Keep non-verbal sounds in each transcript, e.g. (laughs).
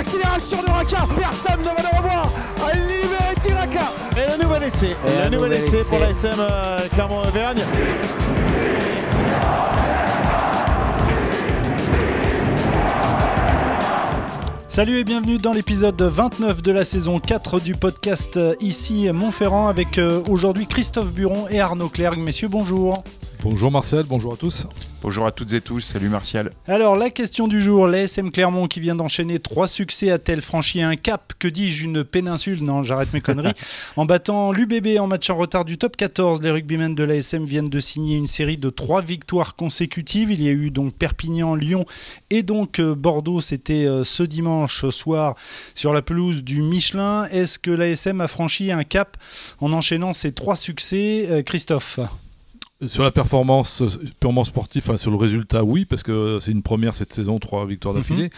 l'accélération de Raka. Personne ne va le revoir. Libéré Raka. Et le nouvel essai. Et le nouvel essai pour la SM euh, Clermont-Auvergne. Salut et bienvenue dans l'épisode 29 de la saison 4 du podcast euh, ici Montferrand avec euh, aujourd'hui Christophe Buron et Arnaud Clerc. Messieurs, bonjour. Bonjour Martial, bonjour à tous. Bonjour à toutes et tous, salut Martial. Alors la question du jour, l'ASM Clermont qui vient d'enchaîner trois succès a-t-elle franchi un cap Que dis-je, une péninsule? Non, j'arrête mes conneries. (laughs) en battant l'UBB en match en retard du top 14, les rugbymen de l'ASM viennent de signer une série de trois victoires consécutives. Il y a eu donc Perpignan, Lyon et donc euh, Bordeaux, c'était euh, ce dimanche soir sur la pelouse du Michelin. Est-ce que l'ASM a franchi un cap en enchaînant ces trois succès? Euh, Christophe sur la performance purement sportive, sur le résultat, oui, parce que c'est une première cette saison, trois victoires d'affilée. Mhm.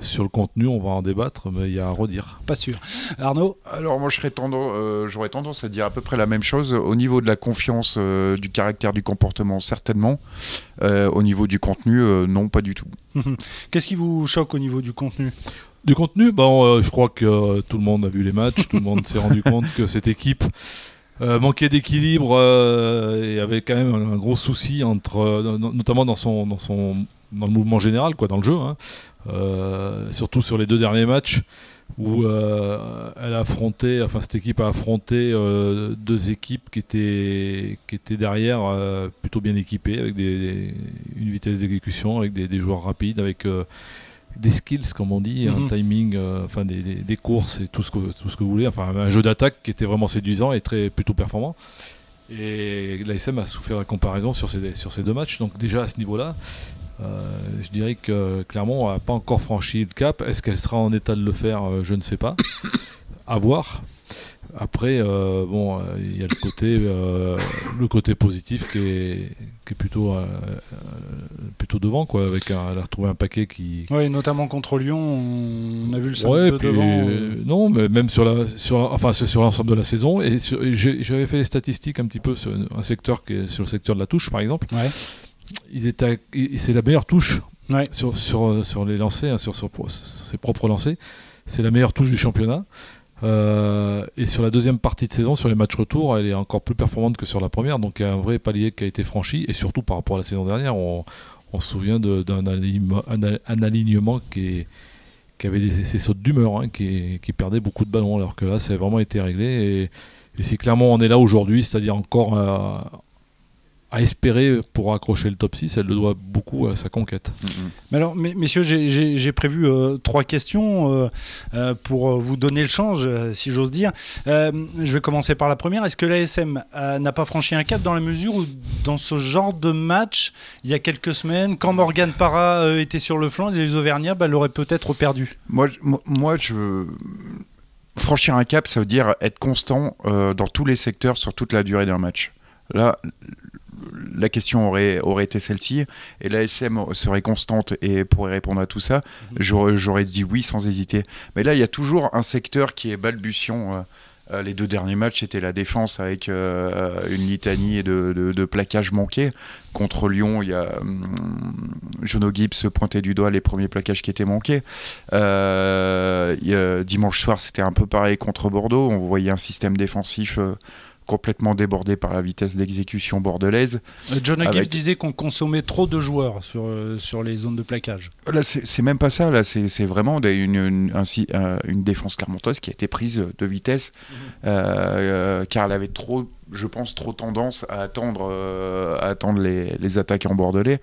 Sur le contenu, on va en débattre, mais il y a à redire. Pas sûr. Arnaud Alors moi, euh, j'aurais tendance, à dire à peu près la même chose. Au niveau de la confiance, euh, du caractère, du comportement, certainement. Euh, au niveau du contenu, non, pas du tout. Mhm. Qu'est-ce qui vous choque au niveau du contenu? Du contenu, bon, je crois que tout le monde a vu les matchs, tout le monde s'est (laughs) rendu compte que cette équipe euh, manquait d'équilibre euh, et avait quand même un, gros souci entre, euh, notamment dans son, dans son, dans le mouvement général, quoi, dans le jeu. Hein. surtout sur les deux derniers matchs où cette équipe a affronté deux équipes qui étaient, derrière plutôt bien équipées, avec des, une vitesse d'exécution, avec des, joueurs rapides, avec des skills, comme on dit, un mhm. timing, euh, enfin des, courses et tout ce que, tout ce que vous voulez. Enfin, un jeu d'attaque qui était vraiment séduisant et très plutôt performant. Et l'ASM a souffert la comparaison sur ces, sur ces deux matchs. Donc déjà à ce niveau-là, euh, je dirais que Clermont n'a pas encore franchi le cap. Est-ce qu'elle sera en état de le faire euh, Je ne sais pas. à voir. Après, euh, bon, il y a le côté, euh, le côté positif qui est, qui est plutôt, euh, plutôt devant, quoi. Avec un, elle a retrouvé un paquet qui. Oui, notamment contre Lyon, on a vu le ouais, de devant. non, mais même sur la, sur, enfin, sur l'ensemble de la saison. Et, j'avais fait les statistiques un petit peu sur un secteur qui est sur le secteur de la touche, par exemple. Ouais. Ils étaient, c'est la meilleure touche sur, sur, sur les lancers, hein, sur, sur ses propres lancers. C'est la meilleure touche du championnat. Euh, et sur la deuxième partie de saison, sur les matchs retour, elle est encore plus performante que sur la première. Donc il y a un vrai palier qui a été franchi. Et surtout par rapport à la saison dernière, on, se souvient d'un alignement qui, avait des, ces sautes d'humeur, hein, qui, perdait beaucoup de ballons. Alors que là, ça a vraiment été réglé. Et, et c'est clairement, on est là aujourd'hui, c'est-à-dire encore euh, à espérer pour accrocher le top 6, elle le doit beaucoup à sa conquête. Mm-hmm. Mais alors, messieurs, j'ai prévu euh, trois questions euh, euh, pour vous donner le change, si j'ose dire. je vais commencer par la première. Est-ce que l'ASM n'a pas franchi un cap dans la mesure où, dans ce genre de match, il y a quelques semaines, quand Morgan Parra était sur le flanc, les Auvergnats bah, l'auraient peut-être perdu? Moi, moi, je franchir un cap, ça veut dire être constant dans tous les secteurs sur toute la durée d'un match. Là, la question aurait, aurait été celle-ci, et la SM serait constante et pourrait répondre à tout ça, mhm. j'aurais dit oui sans hésiter. Mais là, il y a toujours un secteur qui est balbutiant. Euh, euh, les deux derniers matchs, c'était la défense avec euh, une litanie de, de, plaquages manqués. Contre Lyon, il y a hum, Jono Gibbs pointait du doigt les premiers plaquages qui étaient manqués. dimanche soir, c'était un peu pareil contre Bordeaux. On voyait un système défensif complètement débordé par la vitesse d'exécution bordelaise. Euh, John avec... disait qu'on consommait trop de joueurs sur, euh, sur les zones de plaquage. Là, c'est même pas ça. Là, c'est vraiment une, une, une, défense clermontoise qui a été prise de vitesse, mhm. euh, car elle avait trop, je pense, trop tendance à attendre, à attendre les, les attaquants bordelais.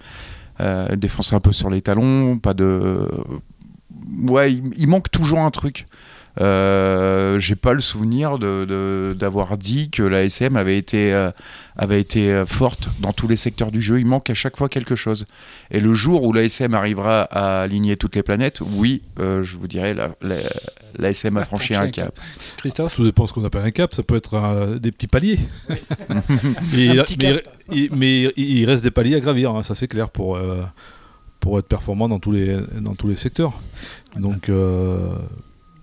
défense un peu sur les talons, pas de. Ouais, il manque toujours un truc. Euh, j'ai pas le souvenir d'avoir dit que la SM avait été, euh, avait été euh, forte dans tous les secteurs du jeu. Il manque à chaque fois quelque chose. Et le jour où la SM arrivera à aligner toutes les planètes, oui, je vous dirais, la, la, SM a franchi un cap. Christophe Tout dépend ce qu'on appelle un cap. Ça peut être des petits paliers. (laughs) mais, il reste des paliers à gravir, hein, ça c'est clair, pour, pour être performant dans tous les, dans tous les secteurs. Donc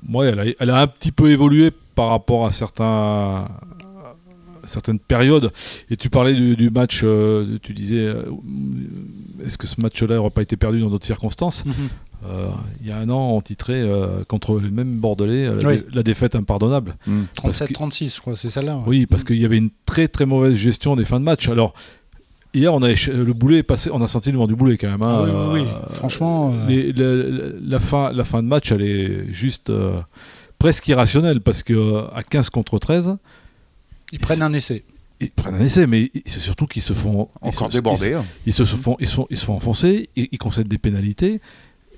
ouais, elle a, un petit peu évolué par rapport à certains certaines périodes. Et tu parlais du, match, euh, tu disais, euh, est-ce que ce match-là n'aurait pas été perdu dans d'autres circonstances mhm. il y a un an, on titrait contre le même Bordelais la, défaite impardonnable. 37-36, je crois, c'est celle-là. Oui, parce qu'il y avait une très très mauvaise gestion des fins de match. Alors, Hier, on a le boulet passé, on a senti le vent du boulet quand même. Hein. oui, oui, franchement. la, fin, la fin de match, elle est juste presque irrationnelle parce que à 15 contre 13, ils prennent un essai ils prennent un essai, mais c'est surtout qu'ils se font encore déborder. Hein. Ils, se font, ils, sont, ils se font enfoncer, ils, ils concèdent des pénalités.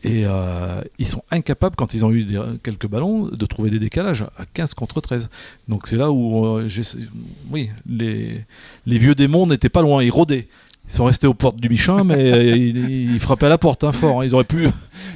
Et euh, ils sont incapables, quand ils ont eu quelques ballons, de trouver des décalages à 15 contre 13. Donc c'est là où, euh, oui, les, les vieux démons n'étaient pas loin, ils rôdaient. Ils sont restés aux portes du Michin, mais (laughs) ils, frappaient à la porte hein, fort. Hein. Ils auraient pu,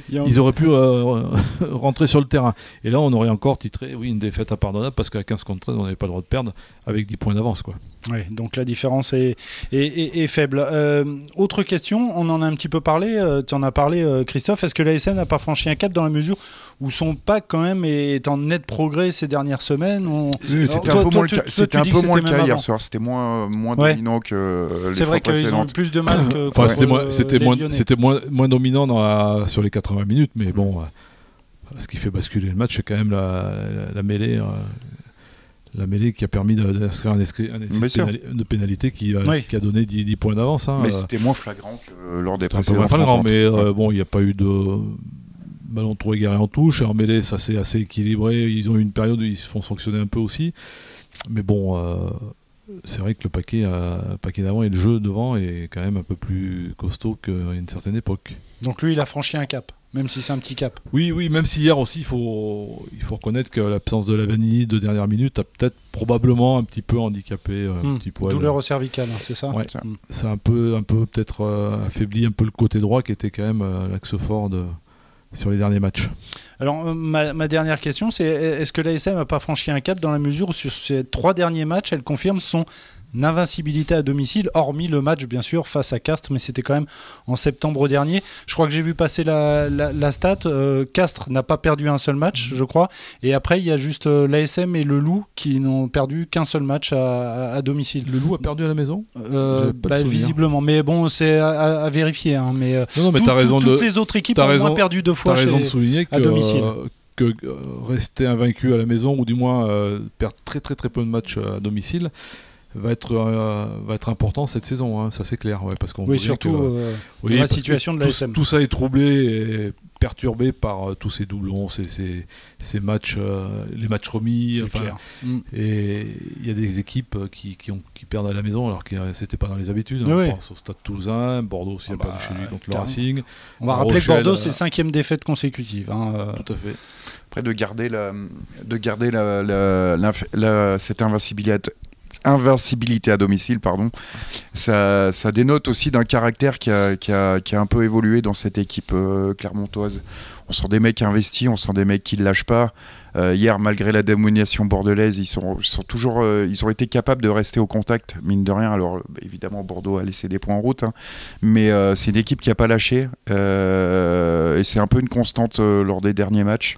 ils auraient pu euh, (laughs) rentrer sur le terrain. Et là, on aurait encore titré, oui, une défaite impardonnable parce qu'à 15 contre 13, on n'avait pas le droit de perdre avec 10 points d'avance. Quoi. Oui, donc la différence est, est, faible. Euh, autre question, on en a un petit peu parlé, euh, tu en as parlé, Christophe. Est-ce que l'ASM n'a pas franchi un cap dans la mesure où son pack, quand même, est en net progrès ces dernières semaines? C'était un, peu moins le cas, c'était un peu moins le cas hier soir. C'était moins, moins dominant que les C'est vrai plus de mal que. enfin, c'était moins, c'était moins, c'était moins, moins dominant dans la, sur les 80 minutes, mais bon, euh, ce qui fait basculer le match, c'est quand même la, la, mêlée. Euh, la mêlée qui a permis d'inscrire un, essai, de pénalité qui, qui, a donné 10, 10 points d'avance. Hein, mais euh. c'était moins flagrant que lors des précédents. moins flagrant, mais bon, il n'y a pas eu de ballon trop égaré en touche. En mêlée, ça s'est assez équilibré. Ils ont eu une période où ils se font sanctionner un peu aussi. Mais bon, c'est vrai que le paquet, euh, paquet d'avant et le jeu devant est quand même un peu plus costaud qu'à une certaine époque. Donc lui, il a franchi un cap, même si c'est un petit cap. Oui, oui, même si hier aussi, il faut, il faut reconnaître que l'absence de la vanille de dernière minute a peut-être probablement un petit peu handicapé. Euh, un hmm. petit Douleur au cervical, hein, c'est ça ouais, ça. Ça a un peu, un peu peut-être euh, affaibli un peu le côté droit qui était quand même l'axe fort de, sur les derniers matchs. Alors, euh, ma, dernière question, c'est est-ce que l'ASM n'a pas franchi un cap dans la mesure où sur ces trois derniers matchs, elle confirme son invincibilité à domicile, hormis le match bien sûr face à Castres, mais c'était quand même en septembre dernier. Je crois que j'ai vu passer la, la, stat. Euh, Castres n'a pas perdu un seul match, je crois. Et après, il y a juste euh, l'ASM et le Loup qui n'ont perdu qu'un seul match à, domicile. Le Loup a perdu à la maison? Euh, bah, Visiblement. Mais bon, c'est à, vérifier. Hein. Mais, non, mais as raison toutes les autres équipes ont moins perdu deux fois raison de souligner que, à domicile. que rester invaincu à la maison, ou du moins perdre très très très peu de matchs à domicile, va être, euh, va être important cette saison, hein, ça c'est clair. Ouais, parce qu'on oui, surtout euh, la situation de la tout, tout, ça est troublé et perturbé par euh, tous ces doublons, ces, ces, ces matchs, les matchs remis. Mm. Et il y a des équipes qui, qui, ont, qui, perdent à la maison alors que c'était pas dans les habitudes. Hein. On pense au Stade Toulousain, Bordeaux aussi n'a ah pas bah, chez lui contre le Racing. On va rappeler que Bordeaux c'est cinquième défaite consécutive. Hein, tout à fait. Après de garder, la, de garder la, la, cette invincibilité, invincibilité à domicile, pardon, ça, ça dénote aussi d'un caractère qui a, qui, a, qui a, un peu évolué dans cette équipe euh, clermontoise. On sent des mecs investis, on sent des mecs qui ne lâchent pas. Euh, hier, malgré la domination bordelaise, ils, sont, sont toujours, euh, ils ont été capables de rester au contact, mine de rien. Alors, évidemment, Bordeaux a laissé des points en route, hein. mais c'est une équipe qui n'a pas lâché. et c'est un peu une constante lors des derniers matchs,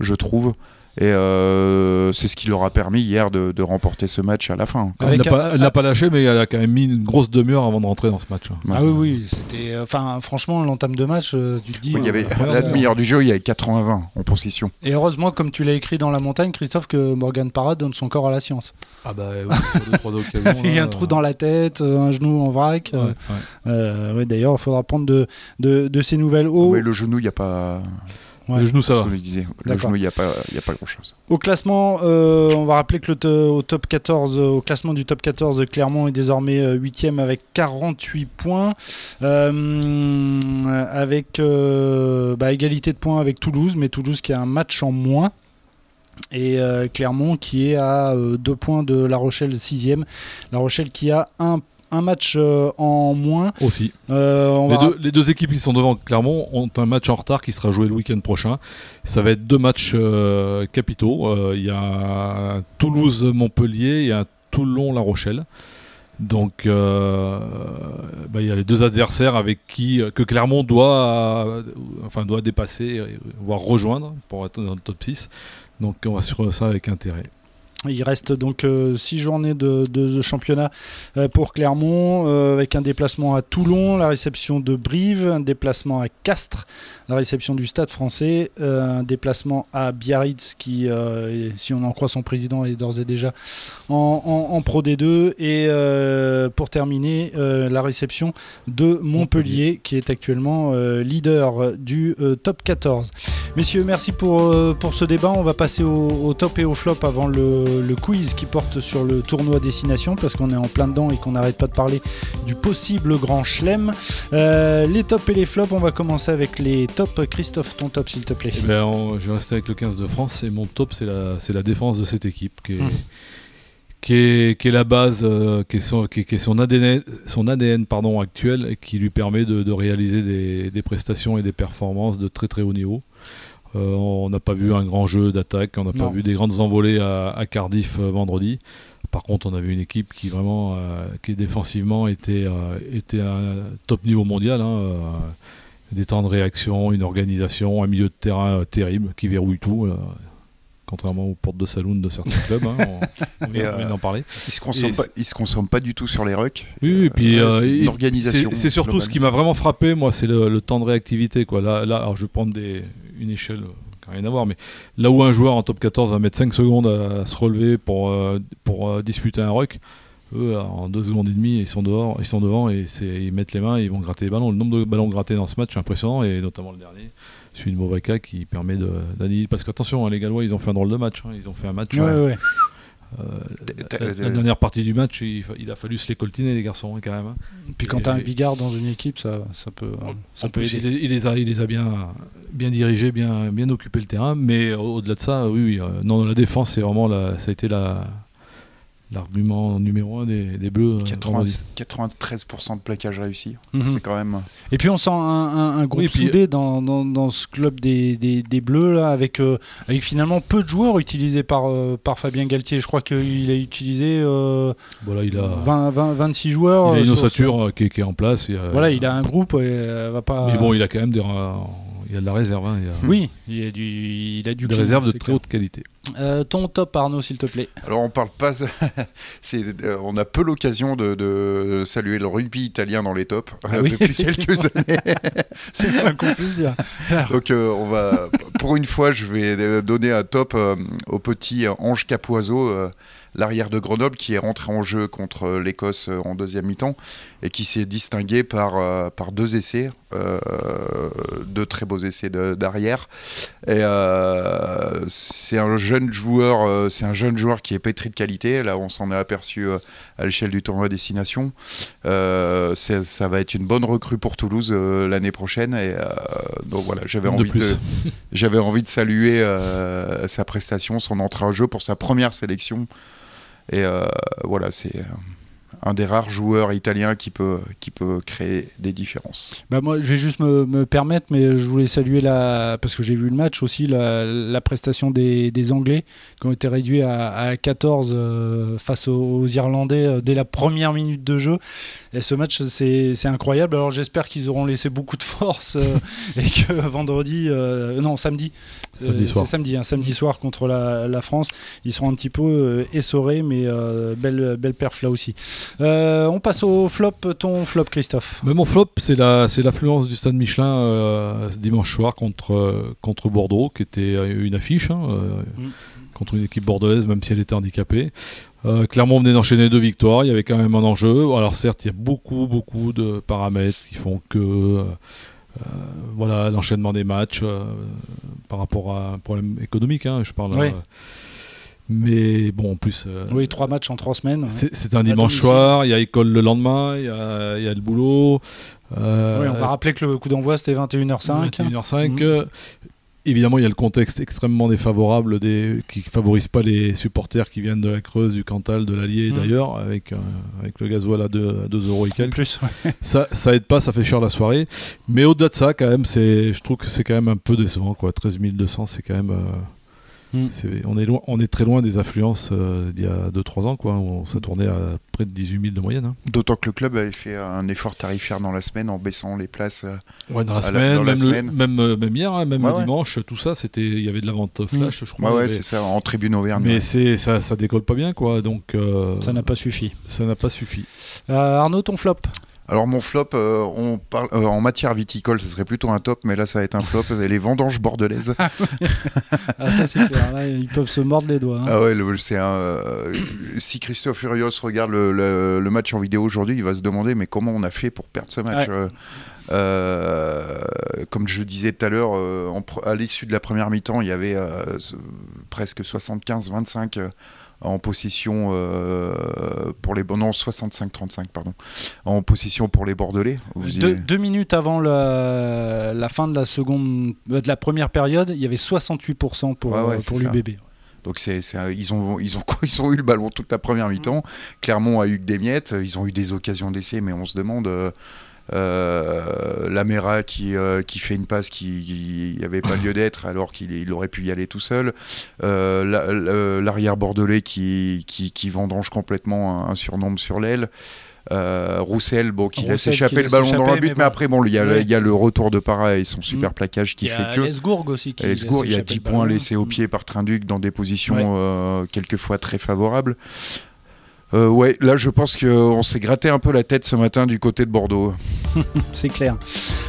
je trouve. Et euh, c'est ce qui leur a permis hier de, remporter ce match à la fin. Elle n'a pas, lâché, mais elle a quand même mis une grosse demi-heure avant de rentrer dans ce match. Ah oui, oui, c'était. Enfin, franchement, l'entame de match, euh, tu te dis. il y avait, la demi-heure du jeu, il y avait 80-20 en position. Et heureusement, comme tu l'as écrit dans La Montagne, Christophe, que Morgan Parra donne son corps à la science. Ah bah oui, sur deux, trois occasions. (laughs) il y a un trou dans la tête, euh, un genou en vrac. Ouais, D'ailleurs, il faudra prendre de, de, de ces nouvelles. Oh. Oui, le genou, il n'y a pas. Le genou, ça va. Le genou, il n'y a pas, a pas grand-chose. Au classement, euh, on va rappeler que le au top 14, au classement du top 14, Clermont est désormais 8 avec 48 points, euh, avec euh, bah, égalité de points avec Toulouse, mais Toulouse qui a un match en moins. Et Clermont qui est à 2 points de La Rochelle 6ème. La Rochelle qui a un un match euh, en moins. Aussi. Euh, les, deux, les, deux, équipes qui sont devant Clermont ont un match en retard qui sera joué le week-end prochain. Ça va être deux matchs euh, capitaux. Il y a Toulouse-Montpellier et un Toulon-La Rochelle. Donc, bah, il y a les deux adversaires avec qui que Clermont doit, enfin, doit dépasser, voire rejoindre pour être dans le top 6. Donc, on va suivre ça avec intérêt. Il reste donc euh, six journées de, championnat euh, pour Clermont, euh, avec un déplacement à Toulon, la réception de Brive, un déplacement à Castres, la réception du Stade français, un déplacement à Biarritz, qui, si on en croit son président, est d'ores et déjà en, Pro D2, et pour terminer, la réception de Montpellier, qui est actuellement leader du top 14. Messieurs, merci pour, pour ce débat. On va passer au top et au flop avant le le quiz qui porte sur le tournoi destination parce qu'on est en plein dedans et qu'on n'arrête pas de parler du possible grand chelem. Euh, les tops et les flops, on va commencer avec les tops. Christophe, ton top s'il te plaît. Eh ben, je vais rester avec le 15 de France et mon top c'est la, la défense de cette équipe qui est, hum. qui est, qui est, la base, euh, qui, est son, qui, est son, ADN, son ADN pardon, actuel et qui lui permet de, réaliser des, des, prestations et des performances de très très haut niveau. Euh, on n'a pas vu un grand jeu d'attaque, on n'a pas vu des grandes envolées à, Cardiff euh, vendredi. Par contre, on a vu une équipe qui vraiment, euh, qui défensivement était, était à top niveau mondial. Hein, des temps de réaction, une organisation, un milieu de terrain terrible qui verrouille tout contrairement aux portes de saloon de certains (laughs) clubs. Hein, on, vient d'en parler. Ils se consomment pas, se consomment pas du tout sur les rucks. Oui, et puis c'est surtout ce qui m'a vraiment frappé, moi, c'est le, temps de réactivité. Quoi. Là, là alors je vais prendre des, une échelle qui n'a rien à voir, mais là où un joueur en top 14 va mettre 5 secondes à, se relever pour, euh, pour euh, disputer un ruck, eux, en 2 secondes et demie, ils sont, dehors, ils sont devant et ils mettent les mains et ils vont gratter les ballons. Le nombre de ballons grattés dans ce match est impressionnant et notamment le dernier. Celui de Movaca qui permet d'annihiler. Parce qu'attention, hein, les Gallois, ils ont fait un drôle de match. Hein. Ils ont fait un match. Ouais, euh, la, dernière partie du match, il, a fallu se les coltiner, les garçons, hein, quand même. Puis quand tu as un Bigard dans une équipe, ça, ça peut, ça peut aider. Il, les a, il les a bien, bien dirigés, bien, bien occupé le terrain. Mais au-delà de ça, oui, oui euh, non, la défense, c'est vraiment la, ça a été la, l'argument numéro un des, des Bleus. 93% euh, de plaquage réussi. Mhm. C'est quand même. Et puis on sent un, un, groupe soudé dans, dans, ce club des, des, des Bleus là, avec, euh, avec finalement peu de joueurs utilisés par, euh, par Fabien Galtier. Je crois qu'il a utilisé voilà, il a 20, 26 joueurs. Il a une ossature qui, est en place. voilà, il a un groupe. Et, va pas... Mais bon, il a quand même des il y a de la réserve. Hein, Oui, il, a du, il a du des réserves de très haute qualité. Euh, ton top, Arnaud, s'il te plaît. Alors, on parle pas. (laughs) Euh, on a peu l'occasion de, saluer le rugby italien dans les tops ah depuis quelques (laughs) années. C'est pas qu'on puisse dire. (laughs) Donc, euh, on va. Pour une fois, je vais donner un top au petit Ange Capoiseau l'arrière de Grenoble qui est rentré en jeu contre l'Écosse en deuxième mi-temps et qui s'est distingué par, euh, par deux essais, euh, deux très beaux essais d'arrière. Et euh, c'est un jeune joueur, c'est un jeune joueur qui est pétri de qualité. Là, on s'en est aperçu à l'échelle du tournoi destination. ça va être une bonne recrue pour Toulouse l'année prochaine. Et donc voilà, j'avais envie de, (laughs) j'avais envie de saluer sa prestation, son entrée en jeu pour sa première sélection et euh, voilà, c'est un des rares joueurs italiens qui peut, qui peut créer des différences. Bah moi, je vais juste me, me permettre, mais je voulais saluer, la, parce que j'ai vu le match aussi, la, la prestation des, des, Anglais qui ont été réduits à, à 14 euh, face aux, Irlandais euh, dès la première minute de jeu. Et ce match, c'est incroyable. Alors j'espère qu'ils auront laissé beaucoup de force et que vendredi, non, samedi, Samedi soir. C'est samedi, soir contre la, la, France. Ils seront un petit peu euh, essorés, mais euh, belle, belle perf là aussi. Euh, on passe au flop. Ton flop, Christophe mais Mon flop, c'est l'affluence du stade Michelin ce dimanche soir contre, contre Bordeaux, qui était une affiche. Hein, mm. Contre une équipe bordelaise, même si elle était handicapée. Clermont venait d'enchaîner deux victoires, il y avait quand même un enjeu. Alors certes, il y a beaucoup, beaucoup de paramètres qui font que euh, voilà l'enchaînement des matchs euh, par rapport à un problème économique, hein, je parle. Euh, mais bon, en plus. oui, trois matchs en trois semaines. C'est un dimanche soir, il y a école le lendemain, il y a, y a, le boulot. oui, on va rappeler que le coup d'envoi c'était 21h05. 21h05. Évidemment, il y a le contexte extrêmement défavorable des, qui ne favorise pas les supporters qui viennent de la Creuse, du Cantal, de l'Allier mmh. d'ailleurs, avec, euh, avec le gasoil à 2, euros et quelques. Plus, (laughs) ça, ça aide pas, ça fait cher la soirée. Mais au-delà de ça, quand même, je trouve que c'est quand même un peu décevant. Quoi. 13 200, c'est quand même. Euh, Mm. on, est loin, on est très loin des affluences euh, d'il y a 2-3 ans, quoi, où ça tournait à près de 18 000 de moyenne. Hein. D'autant que le club avait fait un effort tarifaire dans la semaine en baissant les places. Euh, ouais, dans la semaine, même, euh, même, hier, hein, même le dimanche, tout ça, c'était, il y avait de la vente flash, mm. je crois. Ouais, c'est ça, en tribune Auvergne. Mais c'est, ça, ça décolle pas bien, quoi. Donc, ça n'a pas suffi. Ça n'a pas suffi. Arnaud, ton flop? Alors mon flop, euh, on parle, euh, en matière viticole, ce serait plutôt un top, mais là ça va être un flop. les vendanges bordelaises. (laughs) ah ça c'est clair, là, ils peuvent se mordre les doigts. Hein. Ah ouais, c'est un. Euh, si Christophe Furios regarde le, match en vidéo aujourd'hui, il va se demander mais comment on a fait pour perdre ce match. comme je disais tout à l'heure, à l'issue de la première mi-temps, il y avait presque 75-25 en position euh, pour les non 65-35 pardon en position pour les Bordelais. deux, minutes avant la, fin de la seconde euh, de la première période, il y avait 68% pour, euh, pour l'UBB. Donc c'est, ils, ont, ils, ont, (laughs) ils ont eu le ballon toute la première mi-temps. Clermont a eu que des miettes. Ils ont eu des occasions d'essai, mais on se demande. Euh, Lamera qui, euh, qui fait une passe qui n'avait pas lieu d'être alors qu'il il aurait pu y aller tout seul. Euh, l'arrière bordelais qui, qui, qui, vendange complètement un, surnombre sur l'aile. Roussel, bon, qui laisse échapper le ballon dans le but, mais, après, bon, il y, a, il y, a le retour de Para et son super mm. plaquage qui fait que. Lesgourg aussi. il y a 10 points laissés au pied par Trinduc dans des positions quelquefois très favorables. Euh, ouais, là je pense qu'on s'est gratté un peu la tête ce matin du côté de Bordeaux. (laughs) C'est clair.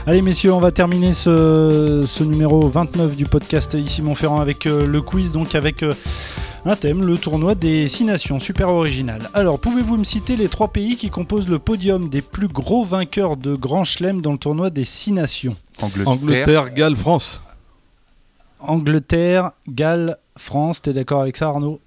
Allez messieurs, on va terminer ce, numéro 29 du podcast ici Montferrand avec euh, le quiz, donc avec euh, un thème, le tournoi des six nations, super original. Alors, pouvez-vous me citer les trois pays qui composent le podium des plus gros vainqueurs de Grand Chelem dans le tournoi des six nations? Angleterre, Angleterre Galles, France. Angleterre, Galles, France, t'es d'accord avec ça Arnaud?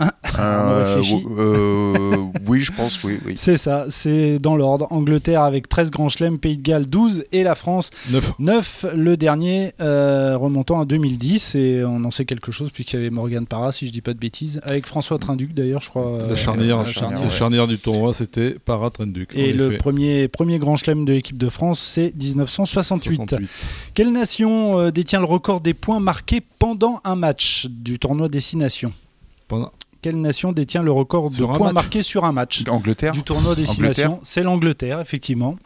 Euh, euh, oui, je pense, oui. C'est ça, c'est dans l'ordre. Angleterre avec 13 grands chelems, Pays de Galles 12 et la France 9. 9 le dernier euh, remontant à 2010. Et on en sait quelque chose puisqu'il y avait Morgan Parra, si je dis pas de bêtises, avec François Trinduc d'ailleurs, je crois. La charnière, la charnière, du tournoi, c'était Parra Trinduc. Et le premier, premier grand chelem de l'équipe de France, c'est 1968. Quelle nation détient le record des points marqués pendant un match du tournoi Destination? Pendant, quelle nation détient le record de points marqués sur un match Angleterre. Du tournoi Destination? C'est l'Angleterre, effectivement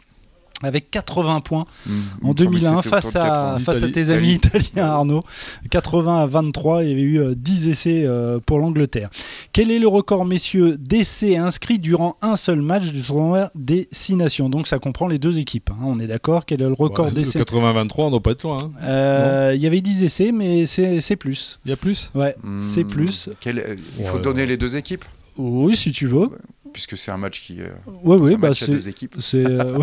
avec 80 points mmh, en 2001 face à, face à tes amis italiens Arnaud. 80 à 23, il y avait eu 10 euh, essais euh, pour l'Angleterre. Quel est le record, messieurs, d'essais inscrits durant un seul match du tournoi des 6 nations? Donc ça comprend les deux équipes, hein, on est d'accord? Quel est le record d'essais? 80 à 23, on ne doit pas être loin. Hein. Euh, il y avait 10 essais, mais c'est plus. Il y a plus? Ouais, c'est mmh, plus. il faut donner les deux équipes? Oui, si tu veux puisque c'est un match qui. Euh, ouais, oui, bah c'est. deux équipes. C'est. Euh,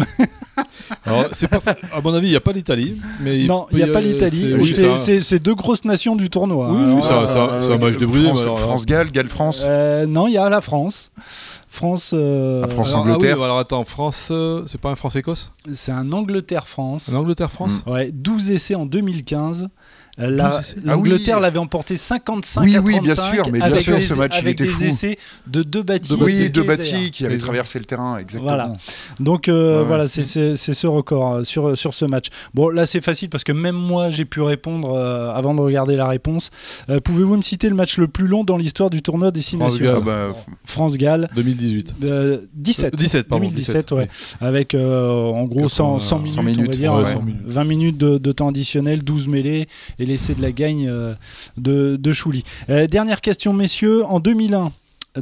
(laughs) Alors, c'est pas. À mon avis, il n'y a pas l'Italie. Mais non, il n'y a pas l'Italie. C'est deux grosses nations du tournoi. Oui, oui, ça, ça, c'est un match débrouillé. France-Galles, Galles-France. Euh, non, il y a la France. France. Euh... France-Angleterre. Ah oui, alors attends, France, c'est pas un France-Écosse C'est un Angleterre-France. Un Angleterre-France? Mm. Ouais, 12 essais en 2015. Ah L'Angleterre l'avait emporté 55 oui, à 35 oui, bien sûr, mais bien sûr, ce match avec il était des fou. essais de deux bâtis. Oui, deux bâtis qui avaient traversé le terrain, exactement. Voilà. Donc euh, voilà, c'est ce record euh, sur, sur ce match. Bon, là c'est facile parce que même moi j'ai pu répondre euh, avant de regarder la réponse. Pouvez-vous me citer le match le plus long dans l'histoire du tournoi des six nations? France-Galles. 2018. 17. 17, pardon, 2017, ouais. Avec en gros 100, 100, minutes, 100 minutes, on va dire, 20 minutes de, de temps additionnel, 12 mêlées et l'essai de la gagne euh, de, de Chouli. Euh, dernière question, messieurs. En 2001,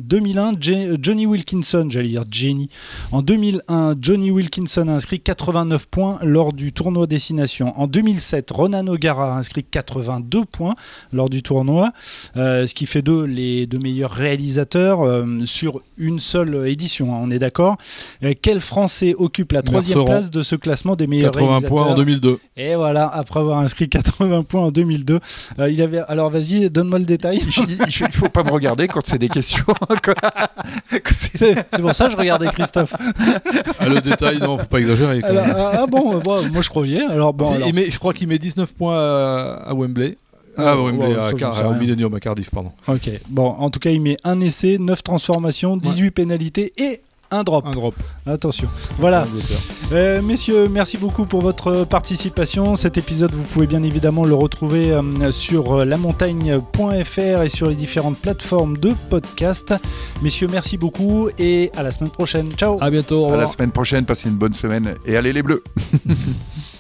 2001, Johnny Wilkinson, j'allais dire Jenny. En 2001, Johnny Wilkinson a inscrit 89 points lors du tournoi Destination. En 2007, Ronan O'Gara a inscrit 82 points lors du tournoi, euh, ce qui fait d'eux les deux meilleurs réalisateurs euh, sur une seule édition, hein, on est d'accord. Euh, quel Français occupe la troisième place de ce classement des meilleurs 80 points en 2002. Et voilà, après avoir inscrit 80 points en 2002. il avait... Alors vas-y, donne-moi le détail. il ne faut pas me regarder quand c'est des (laughs) questions. (laughs) c'est pour ça que je regardais Christophe. Ah, le détail, non, faut pas exagérer. Ah, ah, bon, moi je croyais. Alors, bon, je crois qu'il met 19 points à, Wembley. Ah, à Wembley, à, au Millennium, à Cardiff, pardon. Ok, bon, en tout cas, il met un essai, 9 transformations, 18 pénalités et un drop. Un drop. Attention. Voilà. Euh, messieurs, merci beaucoup pour votre participation. Cet épisode, vous pouvez bien évidemment le retrouver euh, sur lamontagne.fr et sur les différentes plateformes de podcast. Messieurs, merci beaucoup et à la semaine prochaine. Ciao. À bientôt. Au À la semaine prochaine, passez une bonne semaine et allez les bleus (laughs)